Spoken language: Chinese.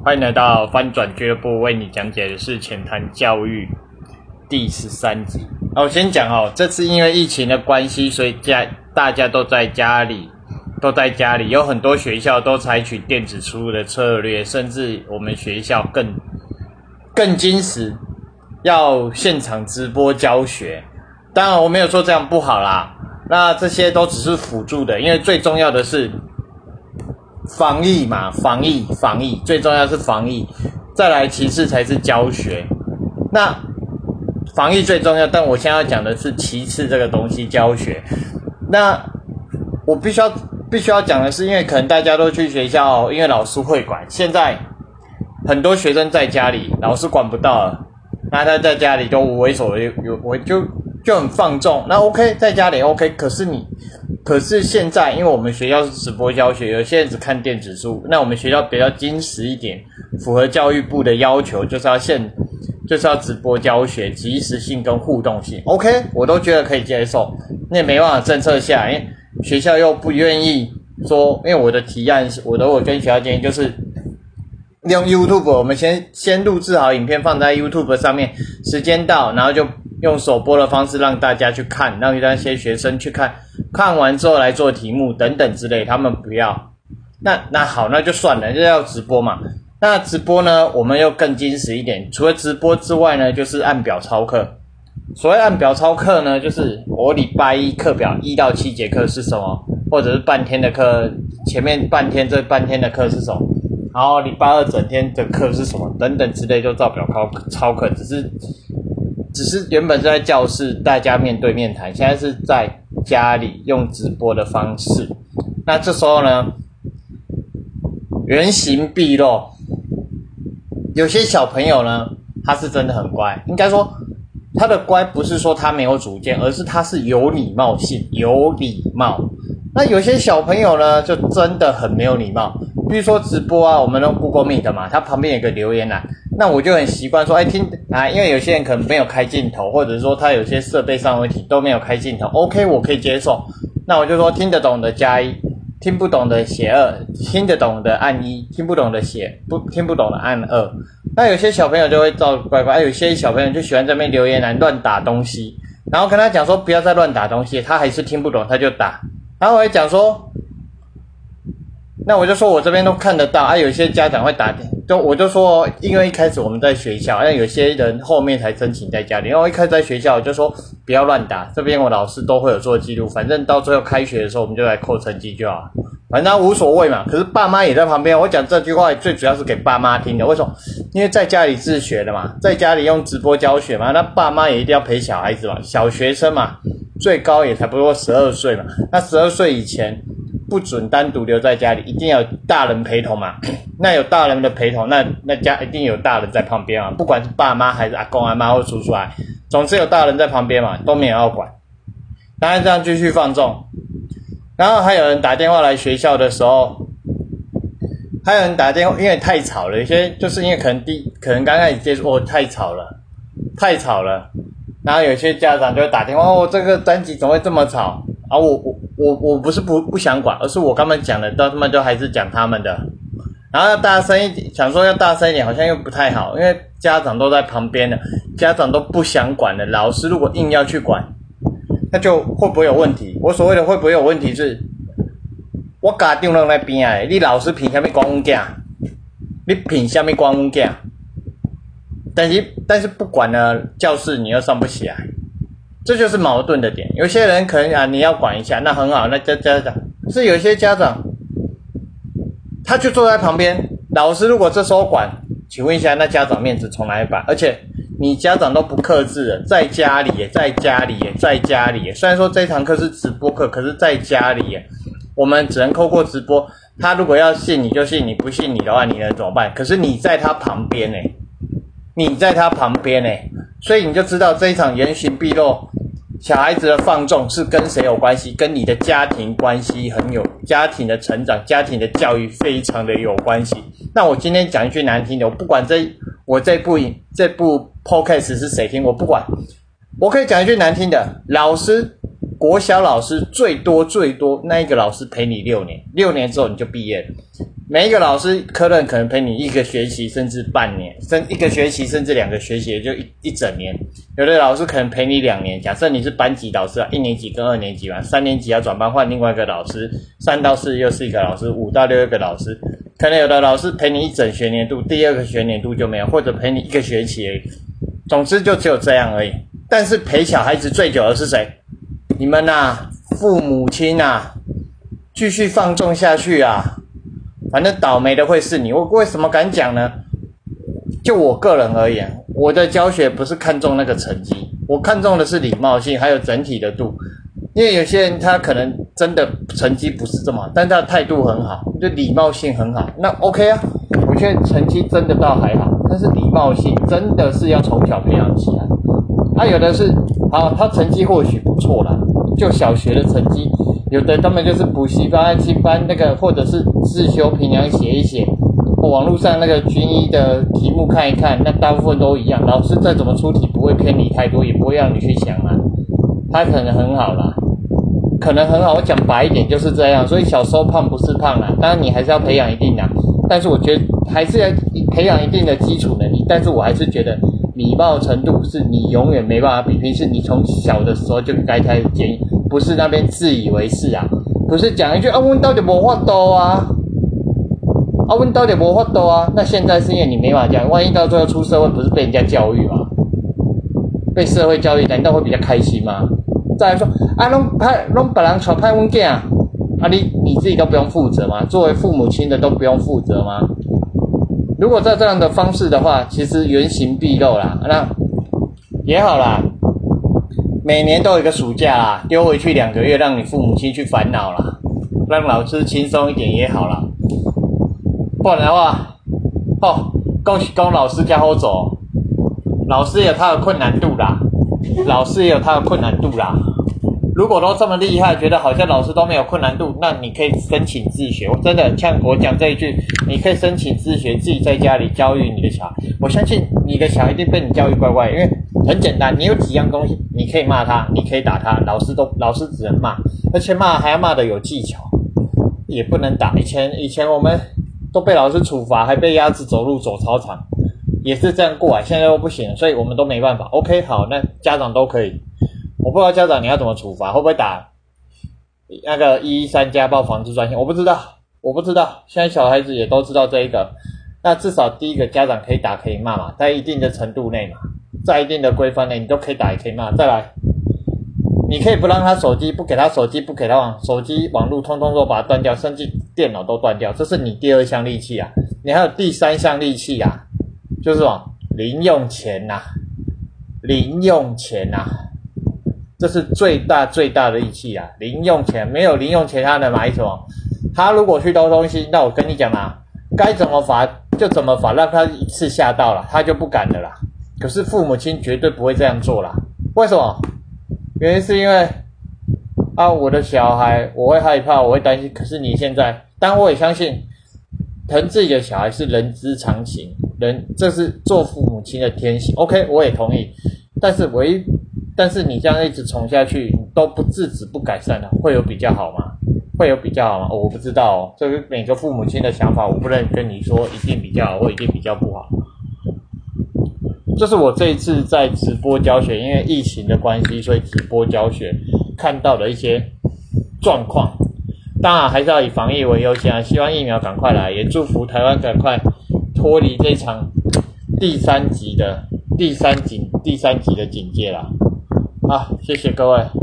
欢迎来到翻转俱乐部，为你讲解的是浅谈教育第十三集。我先讲哦，这次因为疫情的关系，所以家大家都在家里，都在家里，有很多学校都采取电子出入的策略，甚至我们学校更更矜持，要现场直播教学。当然，我没有说这样不好啦，那这些都只是辅助的，因为最重要的是。防疫嘛，防疫，防疫，最重要是防疫，再来其次才是教学。那防疫最重要，但我现在要讲的是其次这个东西教学。那我必须要必须要讲的是，因为可能大家都去学校，因为老师会管。现在很多学生在家里，老师管不到了，那他在家里都为所为有，我就就很放纵。那 OK，在家里 OK，可是你。可是现在，因为我们学校是直播教学，有些人只看电子书。那我们学校比较矜持一点，符合教育部的要求，就是要现，就是要直播教学，及时性跟互动性。OK，我都觉得可以接受。那没办法政策下，因为学校又不愿意说，因为我的提案是，我的我跟学校建议就是用 YouTube，我们先先录制好影片放在 YouTube 上面，时间到，然后就用首播的方式让大家去看，让那些学生去看。看完之后来做题目等等之类，他们不要。那那好，那就算了，就要直播嘛。那直播呢，我们又更矜持一点。除了直播之外呢，就是按表操课。所谓按表操课呢，就是我礼拜一课表一到七节课是什么，或者是半天的课，前面半天这半天的课是什么，然后礼拜二整天的课是什么，等等之类，就照表操操课。只是只是原本是在教室大家面对面谈，现在是在。家里用直播的方式，那这时候呢，原形毕露。有些小朋友呢，他是真的很乖，应该说他的乖不是说他没有主见，而是他是有礼貌性，有礼貌。那有些小朋友呢，就真的很没有礼貌。比如说直播啊，我们用 Google Meet 嘛，它旁边有个留言栏。那我就很习惯说，哎，听啊，因为有些人可能没有开镜头，或者说他有些设备上问题都没有开镜头，OK，我可以接受。那我就说听得懂的加一，听不懂的写二，听得懂的按一，听不懂的写不听不懂的按二。那有些小朋友就会照乖乖，有些小朋友就喜欢在那边留言栏乱打东西，然后跟他讲说不要再乱打东西，他还是听不懂他就打，然后我也讲说。那我就说，我这边都看得到啊。有些家长会打，就我就说，因为一开始我们在学校，那有些人后面才申请在家里。然后一开始在学校，我就说不要乱打。这边我老师都会有做记录，反正到最后开学的时候，我们就来扣成绩就好，反正无所谓嘛。可是爸妈也在旁边，我讲这句话最主要是给爸妈听的。为什么？因为在家里自学的嘛，在家里用直播教学嘛，那爸妈也一定要陪小孩子嘛，小学生嘛，最高也才不过十二岁嘛。那十二岁以前。不准单独留在家里，一定要大人陪同嘛。那有大人的陪同，那那家一定有大人在旁边啊。不管是爸妈还是阿公阿妈或叔叔啊，总之有大人在旁边嘛，都没有要管。当然这样继续放纵。然后还有人打电话来学校的时候，还有人打电话，因为太吵了。有些就是因为可能第可能刚开始接触，哦，太吵了，太吵了。然后有些家长就会打电话，哦，这个班级怎么会这么吵？啊，我我我我不是不不想管，而是我刚刚讲的，到他们都还是讲他们的，然后要大声一点，想说要大声一点，好像又不太好，因为家长都在旁边的，家长都不想管的，老师如果硬要去管，那就会不会有问题？我所谓的会不会有问题是，我家长在那边啊，你老师凭什么管我家？你凭什么管我家？但是但是不管呢，教室你又上不起来。这就是矛盾的点。有些人可能啊，你要管一下，那很好。那家家长是有些家长，他就坐在旁边。老师如果这时候管，请问一下，那家长面子从哪里摆？而且你家长都不克制，在家里在家里在家里。虽然说这堂课是直播课，可是在家里，我们只能透过直播。他如果要信你就信，你不信你的话，你能怎么办？可是你在他旁边呢，你在他旁边呢，所以你就知道这一场言行毕露。小孩子的放纵是跟谁有关系？跟你的家庭关系很有，家庭的成长、家庭的教育非常的有关系。那我今天讲一句难听的，我不管这我这部这部 podcast 是谁听，我不管。我可以讲一句难听的，老师，国小老师最多最多那一个老师陪你六年，六年之后你就毕业了。每一个老师科任可能陪你一个学期，甚至半年，甚一个学期，甚至两个学期，就一一整年。有的老师可能陪你两年。假设你是班级导师啊，一年级跟二年级嘛，三年级要转班换另外一个老师，三到四又是一个老师，五到六一个老师。可能有的老师陪你一整学年度，第二个学年度就没有，或者陪你一个学期而已。总之就只有这样而已。但是陪小孩子最久的是谁？你们呐，父母亲呐，继续放纵下去啊！反正倒霉的会是你，我为什么敢讲呢？就我个人而言，我的教学不是看重那个成绩，我看重的是礼貌性，还有整体的度。因为有些人他可能真的成绩不是这么好，但他的态度很好，就礼貌性很好，那 OK 啊。我觉得成绩真的倒还好，但是礼貌性真的是要从小培养起来。他有的是好，他成绩或许不错啦，就小学的成绩。有的他们就是补习班、安亲班那个，或者是自修平量写一写，网络上那个军医的题目看一看，那大部分都一样。老师再怎么出题，不会偏离太多，也不会让你去想啊。他可能很好啦，可能很好。我讲白一点就是这样。所以小时候胖不是胖啦，当然你还是要培养一定的，但是我觉得还是要培养一定的基础能力。但是我还是觉得礼貌程度是你永远没办法比拼，是你从小的时候就该开始建议。不是那边自以为是啊，不是讲一句啊，问到底无法多啊，啊，问到底无法多啊，那现在是因为你没法讲，万一到最后出社会，不是被人家教育吗？被社会教育，难道会比较开心吗？再来说啊，弄派弄别人传派文件啊，啊，你你自己都不用负责吗？作为父母亲的都不用负责吗？如果在这样的方式的话，其实原形毕露啦，那也好啦。每年都有一个暑假啦，丢回去两个月，让你父母亲去烦恼啦，让老师轻松一点也好啦。不然的话，哦，恭喜恭老师家好走，老师有他的困难度啦，老师也有他的困难度啦。如果都这么厉害，觉得好像老师都没有困难度，那你可以申请自学。我真的像我讲这一句，你可以申请自学，自己在家里教育你的小孩。我相信你的小孩一定被你教育乖乖，因为。很简单，你有几样东西，你可以骂他，你可以打他，老师都老师只能骂，而且骂还要骂的有技巧，也不能打。以前以前我们都被老师处罚，还被鸭子走路走操场，也是这样过来，现在都不行，所以我们都没办法。OK，好，那家长都可以，我不知道家长你要怎么处罚，会不会打那个一三家暴防治专线？我不知道，我不知道，现在小孩子也都知道这一个，那至少第一个家长可以打可以骂嘛，在一定的程度内嘛。在一定的规范内，你都可以打，也可以骂。再来，你可以不让他手机，不给他手机，不给他网手机网络，通通都把它断掉，甚至电脑都断掉。这是你第二项利器啊。你还有第三项利器啊，就是什么？零用钱呐，零用钱呐，这是最大最大的利器啊。零用钱没有零用钱，他能买什么？他如果去偷东西，那我跟你讲啊，该怎么罚就怎么罚，让他一次吓到了，他就不敢的啦。可是父母亲绝对不会这样做啦。为什么？原因是因为啊，我的小孩我会害怕，我会担心。可是你现在，但我也相信，疼自己的小孩是人之常情，人这是做父母亲的天性。OK，我也同意。但是唯，但是你这样一直宠下去，你都不制止、不改善的，会有比较好吗？会有比较好吗？我不知道哦，这个每个父母亲的想法，我不能跟你说一定比较好，或一定比较不好。这是我这一次在直播教学，因为疫情的关系，所以直播教学看到的一些状况。当然还是要以防疫为优先啊！希望疫苗赶快来，也祝福台湾赶快脱离这场第三级的第三警第三级的警戒啦。啊，谢谢各位。